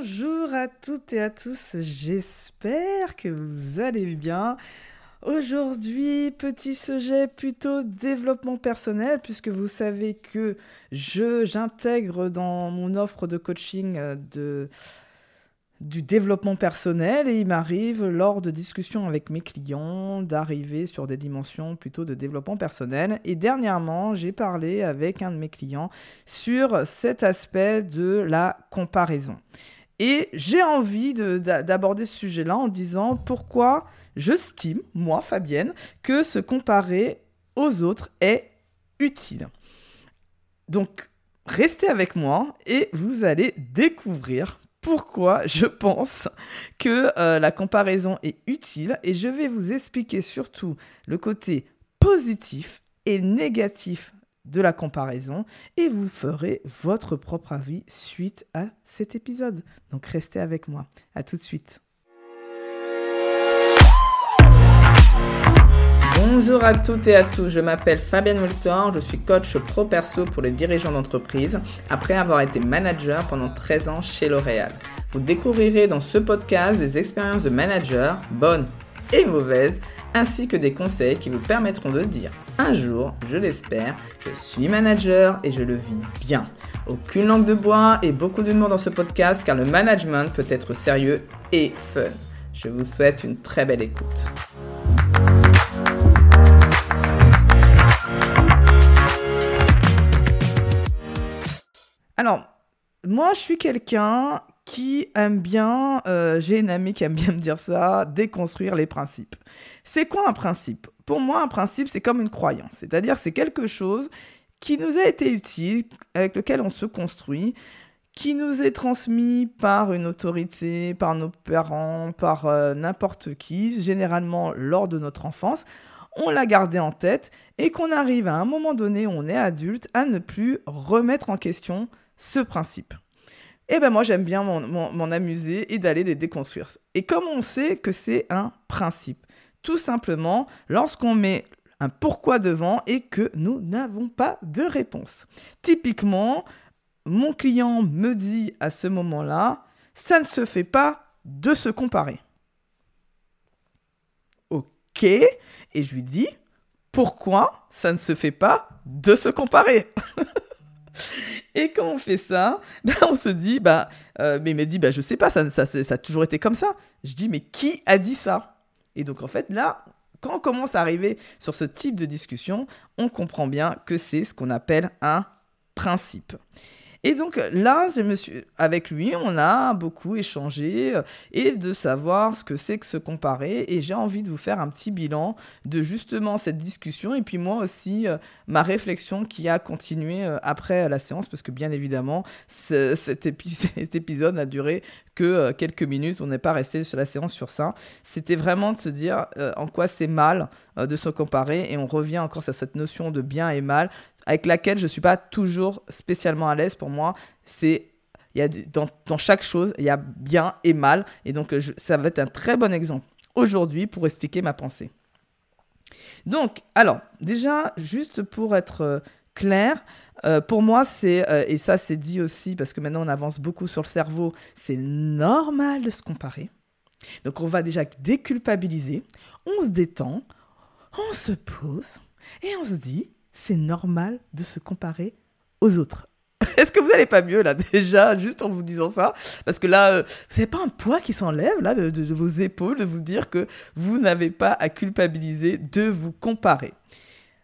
Bonjour à toutes et à tous, j'espère que vous allez bien. Aujourd'hui, petit sujet plutôt développement personnel, puisque vous savez que je j'intègre dans mon offre de coaching euh, du développement personnel et il m'arrive lors de discussions avec mes clients d'arriver sur des dimensions plutôt de développement personnel. Et dernièrement, j'ai parlé avec un de mes clients sur cet aspect de la comparaison. Et j'ai envie d'aborder ce sujet-là en disant pourquoi je stime, moi, Fabienne, que se comparer aux autres est utile. Donc, restez avec moi et vous allez découvrir pourquoi je pense que euh, la comparaison est utile et je vais vous expliquer surtout le côté positif et négatif de la comparaison et vous ferez votre propre avis suite à cet épisode. Donc restez avec moi. À tout de suite. Bonjour à toutes et à tous, je m'appelle Fabienne Moltor, je suis coach pro perso pour les dirigeants d'entreprise après avoir été manager pendant 13 ans chez L'Oréal. Vous découvrirez dans ce podcast des expériences de manager, bonnes et mauvaises, ainsi que des conseils qui vous permettront de dire un jour, je l'espère, je suis manager et je le vis bien. Aucune langue de bois et beaucoup d'humour dans ce podcast car le management peut être sérieux et fun. Je vous souhaite une très belle écoute. Alors, moi, je suis quelqu'un qui aime bien, euh, j'ai une amie qui aime bien me dire ça, déconstruire les principes. C'est quoi un principe? Pour moi, un principe, c'est comme une croyance. C'est-à-dire, c'est quelque chose qui nous a été utile, avec lequel on se construit, qui nous est transmis par une autorité, par nos parents, par euh, n'importe qui, généralement lors de notre enfance. On l'a gardé en tête et qu'on arrive à un moment donné où on est adulte à ne plus remettre en question ce principe. Et eh ben moi j'aime bien m'en amuser et d'aller les déconstruire. Et comme on sait que c'est un principe, tout simplement lorsqu'on met un pourquoi devant et que nous n'avons pas de réponse. Typiquement, mon client me dit à ce moment-là, ça ne se fait pas de se comparer. Ok, et je lui dis, pourquoi ça ne se fait pas de se comparer? Et quand on fait ça, ben on se dit, bah, euh, mais il m'a dit, bah, je sais pas, ça, ça, ça, a toujours été comme ça. Je dis, mais qui a dit ça? Et donc, en fait, là, quand on commence à arriver sur ce type de discussion, on comprend bien que c'est ce qu'on appelle un principe. Et donc là, je me suis, avec lui, on a beaucoup échangé euh, et de savoir ce que c'est que se comparer. Et j'ai envie de vous faire un petit bilan de justement cette discussion et puis moi aussi euh, ma réflexion qui a continué euh, après la séance parce que bien évidemment cet, épisode n'a duré que quelques minutes. On n'est pas resté sur la séance sur ça. C'était vraiment de se dire en quoi c'est mal de se comparer et on revient encore sur cette notion de bien et mal avec laquelle je ne suis pas toujours spécialement à l'aise pour moi. C'est dans, chaque chose, il y a bien et mal. Et donc, ça va être un très bon exemple aujourd'hui pour expliquer ma pensée. Donc, alors, déjà, juste pour être euh, clair, euh, pour moi, c'est, euh, et ça c'est dit aussi, parce que maintenant on avance beaucoup sur le cerveau, c'est normal de se comparer. Donc on va déjà déculpabiliser, on se détend, on se pose, et on se dit, c'est normal de se comparer aux autres. Est-ce que vous n'allez pas mieux là déjà, juste en vous disant ça? Parce que là, euh, vous pas un poids qui s'enlève là de, vos épaules de vous dire que vous n'avez pas à culpabiliser de vous comparer.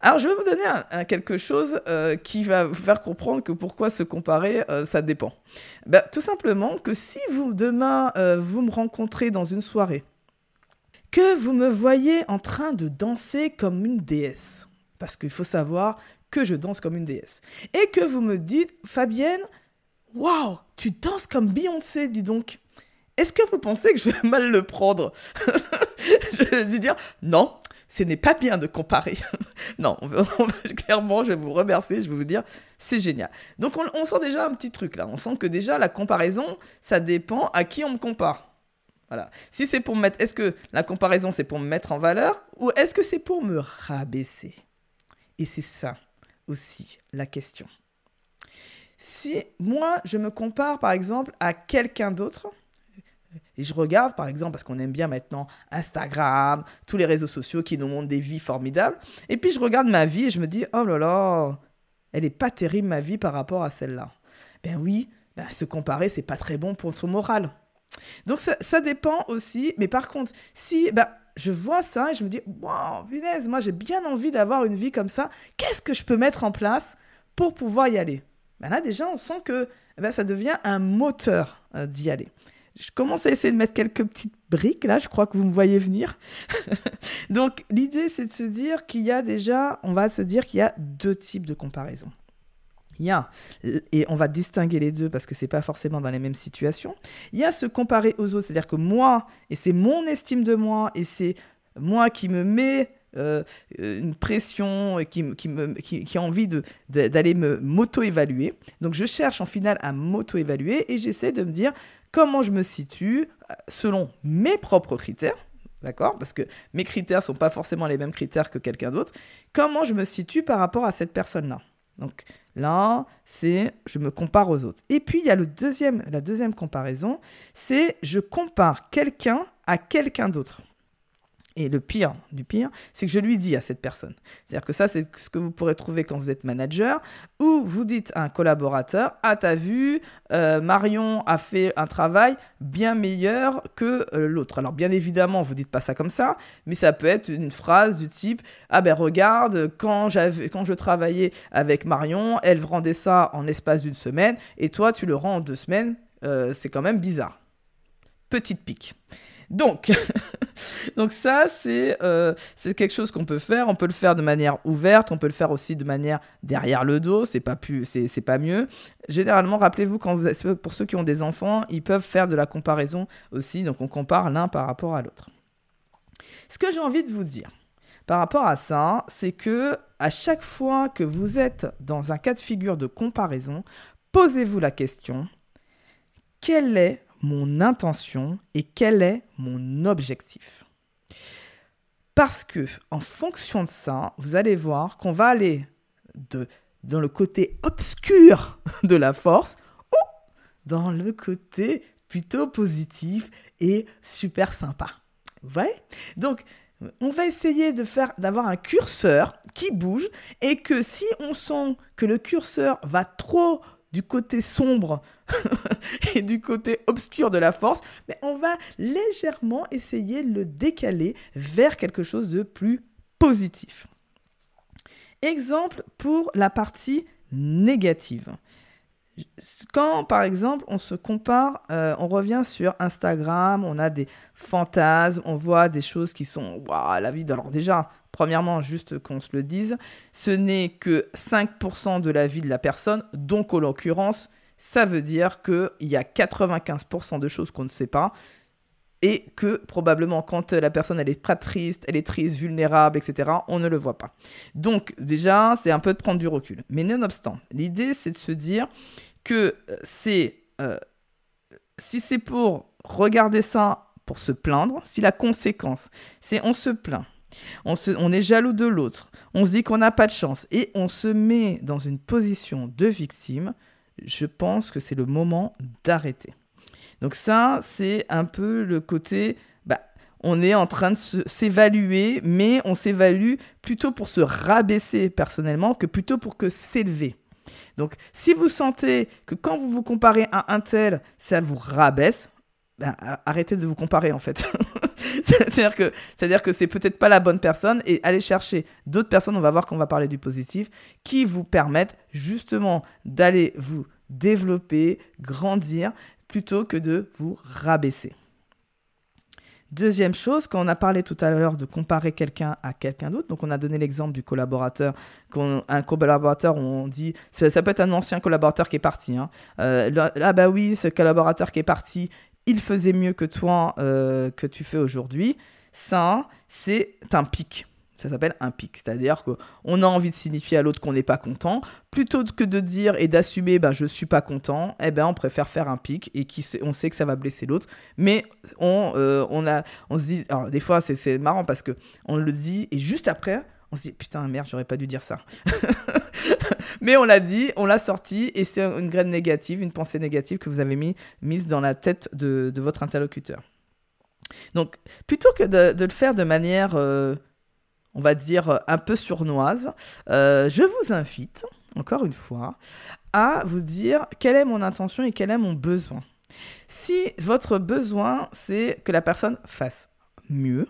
Alors je vais vous donner quelque chose euh, qui va vous faire comprendre que pourquoi se comparer, euh, ça dépend. Ben, tout simplement que si vous demain vous me rencontrez dans une soirée, que vous me voyez en train de danser comme une déesse, parce qu'il faut savoir que je danse comme une déesse. Et que vous me dites, Fabienne, waouh, tu danses comme Beyoncé, dis donc. Est-ce que vous pensez que je vais mal le prendre Je vais dire, non, ce n'est pas bien de comparer. non, clairement, je vais vous remercier, je vais vous dire, c'est génial. Donc on, on, sent déjà un petit truc là, on sent que déjà la comparaison, ça dépend à qui on me compare. Voilà. Si c'est pour me mettre, est-ce que la comparaison c'est pour me mettre en valeur ou est-ce que c'est pour me rabaisser? Et c'est ça aussi la question. si moi, je me compare par exemple à quelqu'un d'autre, et je regarde, par exemple, parce qu'on aime bien maintenant Instagram, tous les réseaux sociaux qui nous montrent des vies formidables. Et puis je regarde ma vie et je me dis, oh là là, elle n'est pas terrible ma vie par rapport à celle-là. Ben oui, ben, se comparer, c'est pas très bon pour son moral. Donc ça, dépend aussi. Mais par contre, si ben, je vois ça et je me dis, wow, vinaise, moi j'ai bien envie d'avoir une vie comme ça, qu'est-ce que je peux mettre en place pour pouvoir y aller? Ben Là déjà, on sent que ben, ça devient un moteur euh, d'y aller je commence à essayer de mettre quelques petites briques là, je crois que vous me voyez venir. Donc l'idée c'est de se dire qu'il y a déjà, on va se dire qu'il y a deux types de comparaison. Il y a, et on va distinguer les deux parce que c'est pas forcément dans les mêmes situations. Il y a se comparer aux autres, c'est-à-dire que moi, et c'est mon estime de moi, et c'est moi qui me mets euh, une pression, qui, qui, me, qui, a envie d'aller me m'auto-évaluer. Donc je cherche en final à m'auto-évaluer et j'essaie de me dire comment je me situe euh, selon mes propres critères, d'accord? Parce que mes critères ne sont pas forcément les mêmes critères que quelqu'un d'autre. Comment je me situe par rapport à cette personne-là? Donc là, c'est je me compare aux autres. Et puis il y a la deuxième comparaison, c'est je compare quelqu'un à quelqu'un d'autre. Et le pire du pire, c'est que je lui dis à cette personne. C'est-à-dire que ça, c'est ce que vous pourrez trouver quand vous êtes manager, où vous dites à un collaborateur, ah, t'as vu, euh, Marion a fait un travail bien meilleur que euh, l'autre. Alors, bien évidemment, vous dites pas ça comme ça, mais ça peut être une phrase du type, ah ben regarde, quand, quand je travaillais avec Marion, elle rendait ça en espace d'une semaine, et toi, tu le rends en deux semaines. Euh, c'est quand même bizarre. Petite pique. Donc, ça, euh, c'est quelque chose qu'on peut faire. On peut le faire de manière ouverte, on peut le faire aussi de manière derrière le dos, c'est pas, pas mieux. Généralement, rappelez-vous, quand vous, pour ceux qui ont des enfants, ils peuvent faire de la comparaison aussi, donc on compare l'un par rapport à l'autre. Ce que j'ai envie de vous dire par rapport à ça, c'est que à chaque fois que vous êtes dans un cas de figure de comparaison, posez-vous la question quel est mon intention et quel est mon objectif. Parce que en fonction de ça, vous allez voir qu'on va aller de, dans le côté obscur de la force ou dans le côté plutôt positif et super sympa. Vous Donc, on va essayer de faire d'avoir un curseur qui bouge et que si on sent que le curseur va trop du côté sombre et du côté obscur de la force, mais on va légèrement essayer de le décaler vers quelque chose de plus positif. Exemple pour la partie négative. Quand, par exemple, on se compare, euh, on revient sur Instagram, on a des fantasmes, on voit des choses qui sont waouh, la vie. Alors, déjà, premièrement, juste qu'on se le dise, ce n'est que 5% de la vie de la personne, donc en l'occurrence, ça veut dire qu'il y a 95% de choses qu'on ne sait pas et que probablement quand la personne elle est pas triste, elle est triste, vulnérable, etc., on ne le voit pas. Donc déjà, c'est un peu de prendre du recul. Mais nonobstant, l'idée c'est de se dire que euh, c'est... Euh, si c'est pour regarder ça pour se plaindre, si la conséquence c'est on se plaint, on, on est jaloux de l'autre, on se dit qu'on n'a pas de chance et on se met dans une position de victime, je pense que c'est le moment d'arrêter. Donc ça, c'est un peu le côté, bah, on est en train de s'évaluer, mais on s'évalue plutôt pour se rabaisser personnellement que plutôt pour que s'élever. Donc si vous sentez que quand vous vous comparez à un tel, ça vous rabaisse, bah, arrêtez de vous comparer en fait. c'est-à-dire que c'est-à-dire que c'est peut-être pas la bonne personne et allez chercher d'autres personnes, on va voir qu'on va parler du positif, qui vous permettent justement d'aller vous développer, grandir, plutôt que de vous rabaisser. Deuxième chose, quand on a parlé tout à l'heure de comparer quelqu'un à quelqu'un d'autre, donc on a donné l'exemple du collaborateur, un collaborateur, on dit, ça, peut être un ancien collaborateur qui est parti. Hein. Euh, là, bah oui, ce collaborateur qui est parti, il faisait mieux que toi, euh, que tu fais aujourd'hui. Ça, c'est un pic. Ça s'appelle un pic, c'est-à-dire qu'on a envie de signifier à l'autre qu'on n'est pas content, plutôt que de dire et d'assumer ben je suis pas content, eh ben on préfère faire un pic et qui on sait que ça va blesser l'autre, mais on euh, on a on se dit alors des fois c'est marrant parce que on le dit et juste après on se dit putain merde j'aurais pas dû dire ça Mais on l'a dit, on l'a sorti, et c'est une graine négative, une pensée négative que vous avez mis, mise dans la tête de, votre interlocuteur. Donc, plutôt que de, le faire de manière, euh, on va dire, un peu surnoise, euh, je vous invite, encore une fois, à vous dire quelle est mon intention et quel est mon besoin. Si votre besoin, c'est que la personne fasse mieux,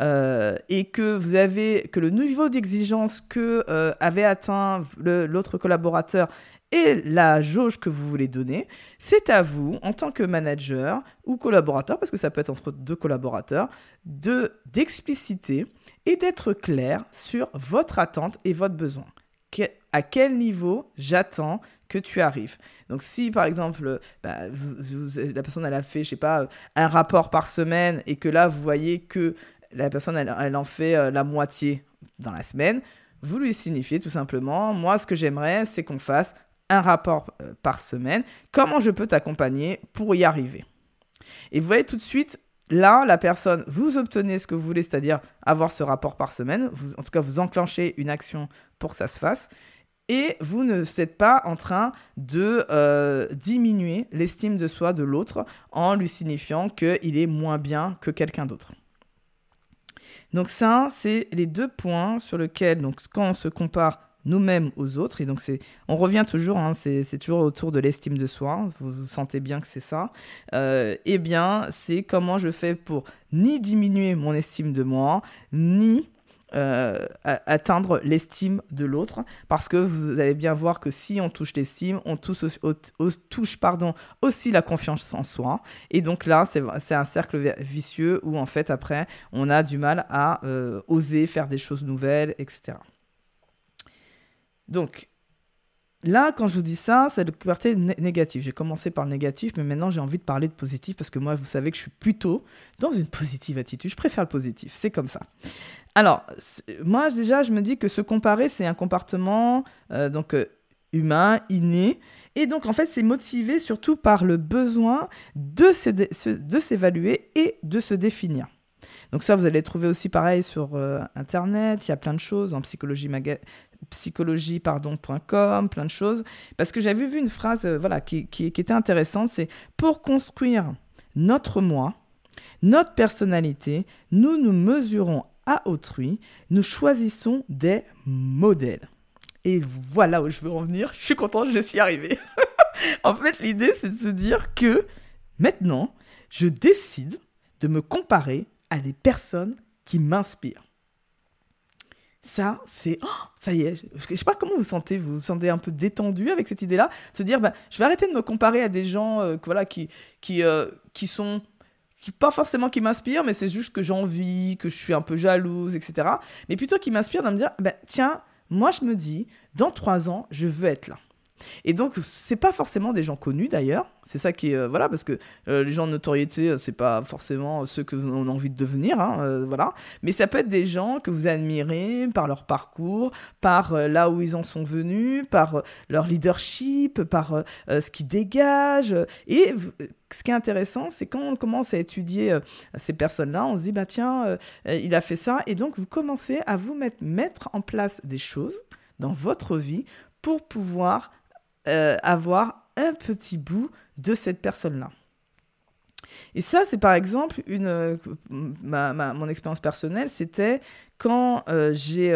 euh, et que vous avez que le niveau d'exigence que euh, avait atteint l'autre collaborateur et la jauge que vous voulez donner, c'est à vous, en tant que manager ou collaborateur, parce que ça peut être entre deux collaborateurs, de d'expliciter et d'être clair sur votre attente et votre besoin. à quel niveau j'attends que tu arrives. Donc si par exemple bah, la personne elle a fait je sais pas un rapport par semaine et que là vous voyez que la personne, elle, en fait euh, la moitié dans la semaine. Vous lui signifiez tout simplement, moi, ce que j'aimerais, c'est qu'on fasse un rapport euh, par semaine. Comment je peux t'accompagner pour y arriver? Et vous voyez tout de suite, là, la personne, vous obtenez ce que vous voulez, c'est-à-dire avoir ce rapport par semaine. En tout cas, vous enclenchez une action pour que ça se fasse. Et vous ne êtes pas en train de euh, diminuer l'estime de soi de l'autre en lui signifiant qu'il est moins bien que quelqu'un d'autre. Donc ça, c'est les deux points sur lesquels, quand on se compare nous-mêmes aux autres, et donc c'est, on revient toujours, hein, c'est, toujours autour de l'estime de soi, vous, sentez bien que c'est ça, euh, eh bien, c'est comment je fais pour ni diminuer mon estime de moi, ni euh, atteindre l'estime de l'autre parce que vous allez bien voir que si on touche l'estime, on touche, touche pardon, aussi la confiance en soi. Et donc là, c'est un cercle vicieux où en fait après, on a du mal à euh, oser faire des choses nouvelles, etc. Donc, Là, quand je vous dis ça, c'est le côté négatif. J'ai commencé par le négatif, mais maintenant j'ai envie de parler de positif parce que moi, vous savez que je suis plutôt dans une positive attitude. Je préfère le positif, c'est comme ça. Alors, moi déjà, je me dis que se comparer, c'est un comportement euh, donc euh, humain, inné, et donc en fait, c'est motivé surtout par le besoin de s'évaluer et de se définir. Donc ça, vous allez trouver aussi pareil sur euh, Internet, il y a plein de choses en psychologie, psychologie pardon.com, plein de choses. Parce que j'avais vu une phrase voilà, qui, qui était intéressante, c'est pour construire notre moi, notre personnalité, nous nous mesurons à autrui, nous choisissons des modèles. Et voilà où je veux en venir. Je suis contente, je suis arrivée. en fait, l'idée, c'est de se dire que maintenant, je décide de me comparer à des personnes qui m'inspirent. Ça, c'est. Oh, ça y est, je ne sais pas comment vous sentez. Vous vous sentez un peu détendu avec cette idée-là Se dire, bah, je vais arrêter de me comparer à des gens euh, voilà, qui, qui, euh, qui sont pas forcément qui m'inspire, mais c'est juste que j'envie, que je suis un peu jalouse, etc. Mais plutôt qui m'inspire de me dire, ben, tiens, moi je me dis, dans trois ans, je veux être là. Et donc, c'est pas forcément des gens connus d'ailleurs. C'est ça qui est. Euh, voilà, parce que euh, les gens de notoriété, euh, c'est pas forcément ceux que vous avez envie de devenir. Hein, voilà. Mais ça peut être des gens que vous admirez par leur parcours, par là où ils en sont venus, par leur leadership, par ce qu'ils dégagent. Et ce qui est intéressant, c'est quand on commence à étudier ces personnes-là, on se dit, bah tiens, il a fait ça. Et donc, vous commencez à vous mettre, mettre en place des choses dans votre vie pour pouvoir euh, avoir un petit bout de cette personne-là. Et ça, c'est par exemple une, euh, ma, ma, mon expérience personnelle, c'était quand euh, j'ai,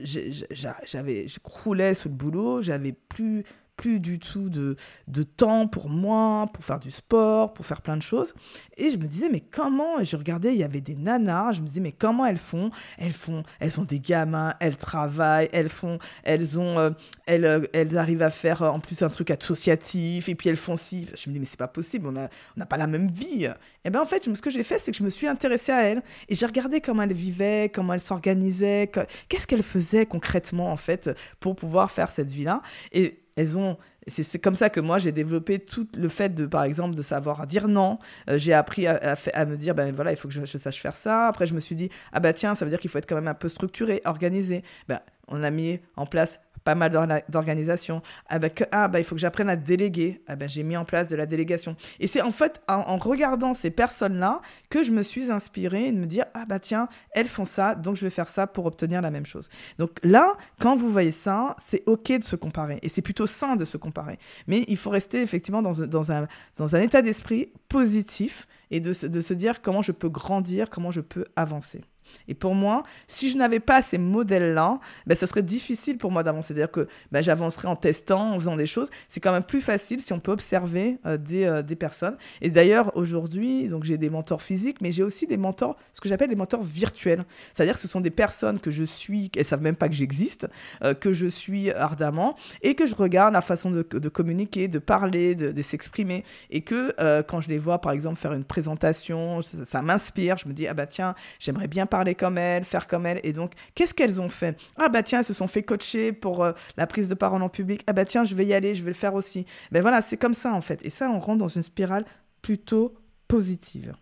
j'avais, je croulais sous le boulot, j'avais plus plus du tout de, de temps pour moi, pour faire du sport, pour faire plein de choses. Et je me disais, mais comment Et je regardais, il y avait des nanas, je me disais, mais comment elles font? Elles font, elles ont des gamins, elles travaillent, elles font, elles ont, euh, elles, euh, elles arrivent à faire euh, en plus un truc associatif, et puis elles font si. Je me dis, mais c'est pas possible, on n'a on pas la même vie. Et bien en fait, ce que j'ai fait, c'est que je me suis intéressée à elles, et j'ai regardé comment elles vivaient, comment elles s'organisaient, qu'est-ce qu'elles faisaient concrètement, en fait, pour pouvoir faire cette vie-là. Et elles ont c'est comme ça que moi j'ai développé tout le fait de par exemple de savoir dire non. Euh, j'ai appris à, me dire ben voilà il faut que je, sache faire ça. Après je me suis dit ah bah tiens ça veut dire qu'il faut être quand même un peu structuré organisé. Ben on a mis en place pas mal d'organisations. Ah bah, ah bah, il faut que j'apprenne à déléguer. Ah bah, j'ai mis en place de la délégation. Et c'est en fait en, regardant ces personnes-là que je me suis inspirée de me dire, ah bah tiens, elles font ça, donc je vais faire ça pour obtenir la même chose. Donc là, quand vous voyez ça, c'est OK de se comparer. Et c'est plutôt sain de se comparer. Mais il faut rester effectivement dans, dans, un, dans un état d'esprit positif et de, de se dire comment je peux grandir, comment je peux avancer. Et pour moi, si je n'avais pas ces modèles-là, ben, ce serait difficile pour moi d'avancer. C'est-à-dire que ben, j'avancerais en testant, en faisant des choses. C'est quand même plus facile si on peut observer euh, des, euh, des, personnes. Et d'ailleurs, aujourd'hui, donc j'ai des mentors physiques, mais j'ai aussi des mentors, ce que j'appelle des mentors virtuels. C'est-à-dire que ce sont des personnes que je suis, elles savent même pas que j'existe, euh, que je suis ardemment, et que je regarde la façon de, de communiquer, de parler, de, s'exprimer. Et que quand je les vois, par exemple, faire une présentation, ça, ça m'inspire. Je me dis, ah bah tiens, j'aimerais bien parler parler comme elle, faire comme elle. Et donc, qu'est-ce qu'elles ont fait? Ah bah tiens, elles se sont fait coacher pour euh, la prise de parole en public. Ah bah tiens, je vais y aller, je vais le faire aussi. Ben voilà, c'est comme ça en fait. Et ça, on rentre dans une spirale plutôt positive.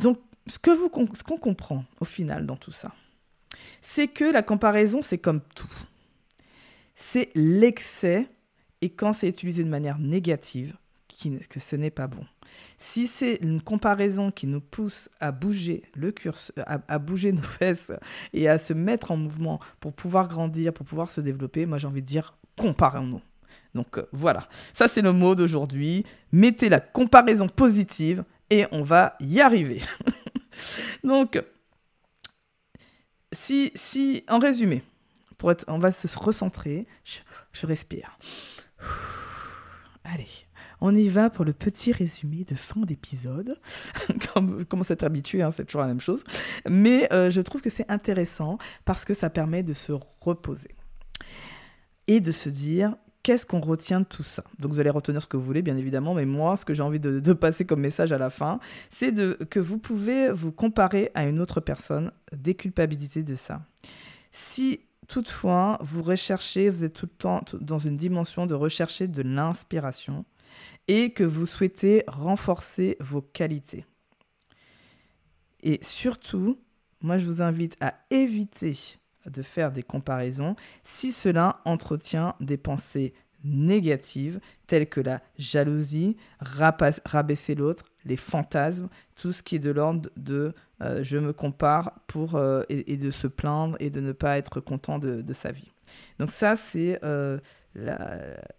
Donc, ce que vous, ce qu'on comprend au final dans tout ça, c'est que la comparaison, c'est comme tout. C'est l'excès, et quand c'est utilisé de manière négative, que ce n'est pas bon. Si c'est une comparaison qui nous pousse à bouger le curse, à, bouger nos fesses et à se mettre en mouvement pour pouvoir grandir, pour pouvoir se développer, moi j'ai envie de dire comparons-nous. Donc euh, voilà, ça c'est le mot d'aujourd'hui. Mettez la comparaison positive et on va y arriver. Donc, si, si, en résumé, pour être, on va se recentrer, je respire. Allez, on y va pour le petit résumé de fin d'épisode. comme, comment s'être habitué, hein, c'est toujours la même chose. Mais euh, je trouve que c'est intéressant parce que ça permet de se reposer et de se dire qu'est-ce qu'on retient de tout ça? Donc vous allez retenir ce que vous voulez, bien évidemment, mais moi, ce que j'ai envie de, passer comme message à la fin, c'est que vous pouvez vous comparer à une autre personne, déculpabiliser de ça. Si toutefois vous recherchez, vous êtes tout le temps dans une dimension de rechercher de l'inspiration, et que vous souhaitez renforcer vos qualités. Et surtout, moi je vous invite à éviter de faire des comparaisons si cela entretient des pensées négatives telles que la jalousie, rabaisser l'autre, les fantasmes, tout ce qui est de l'ordre de euh, je me compare pour euh, et, de se plaindre et de ne pas être content de, sa vie. Donc ça c'est euh,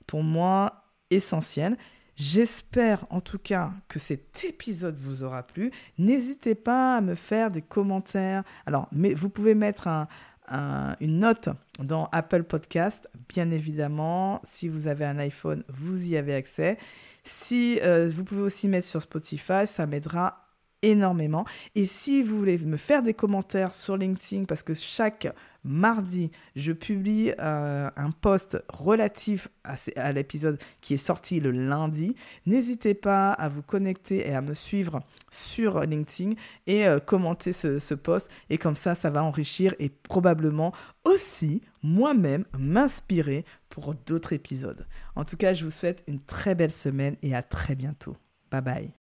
pour moi essentiel. J'espère en tout cas que cet épisode vous aura plu. N'hésitez pas à me faire des commentaires. Alors, mais vous pouvez mettre une note dans Apple Podcast, bien évidemment. Si vous avez un iPhone, vous y avez accès. Si euh, vous pouvez aussi mettre sur Spotify, ça m'aidera énormément. Et si vous voulez me faire des commentaires sur LinkedIn, parce que chaque mardi, je publie euh, un post relatif à, l'épisode qui est sorti le lundi, n'hésitez pas à vous connecter et à me suivre sur LinkedIn et euh, commenter ce, ce post. Et comme ça, ça va enrichir et probablement aussi moi-même m'inspirer pour d'autres épisodes. En tout cas, je vous souhaite une très belle semaine et à très bientôt. Bye bye.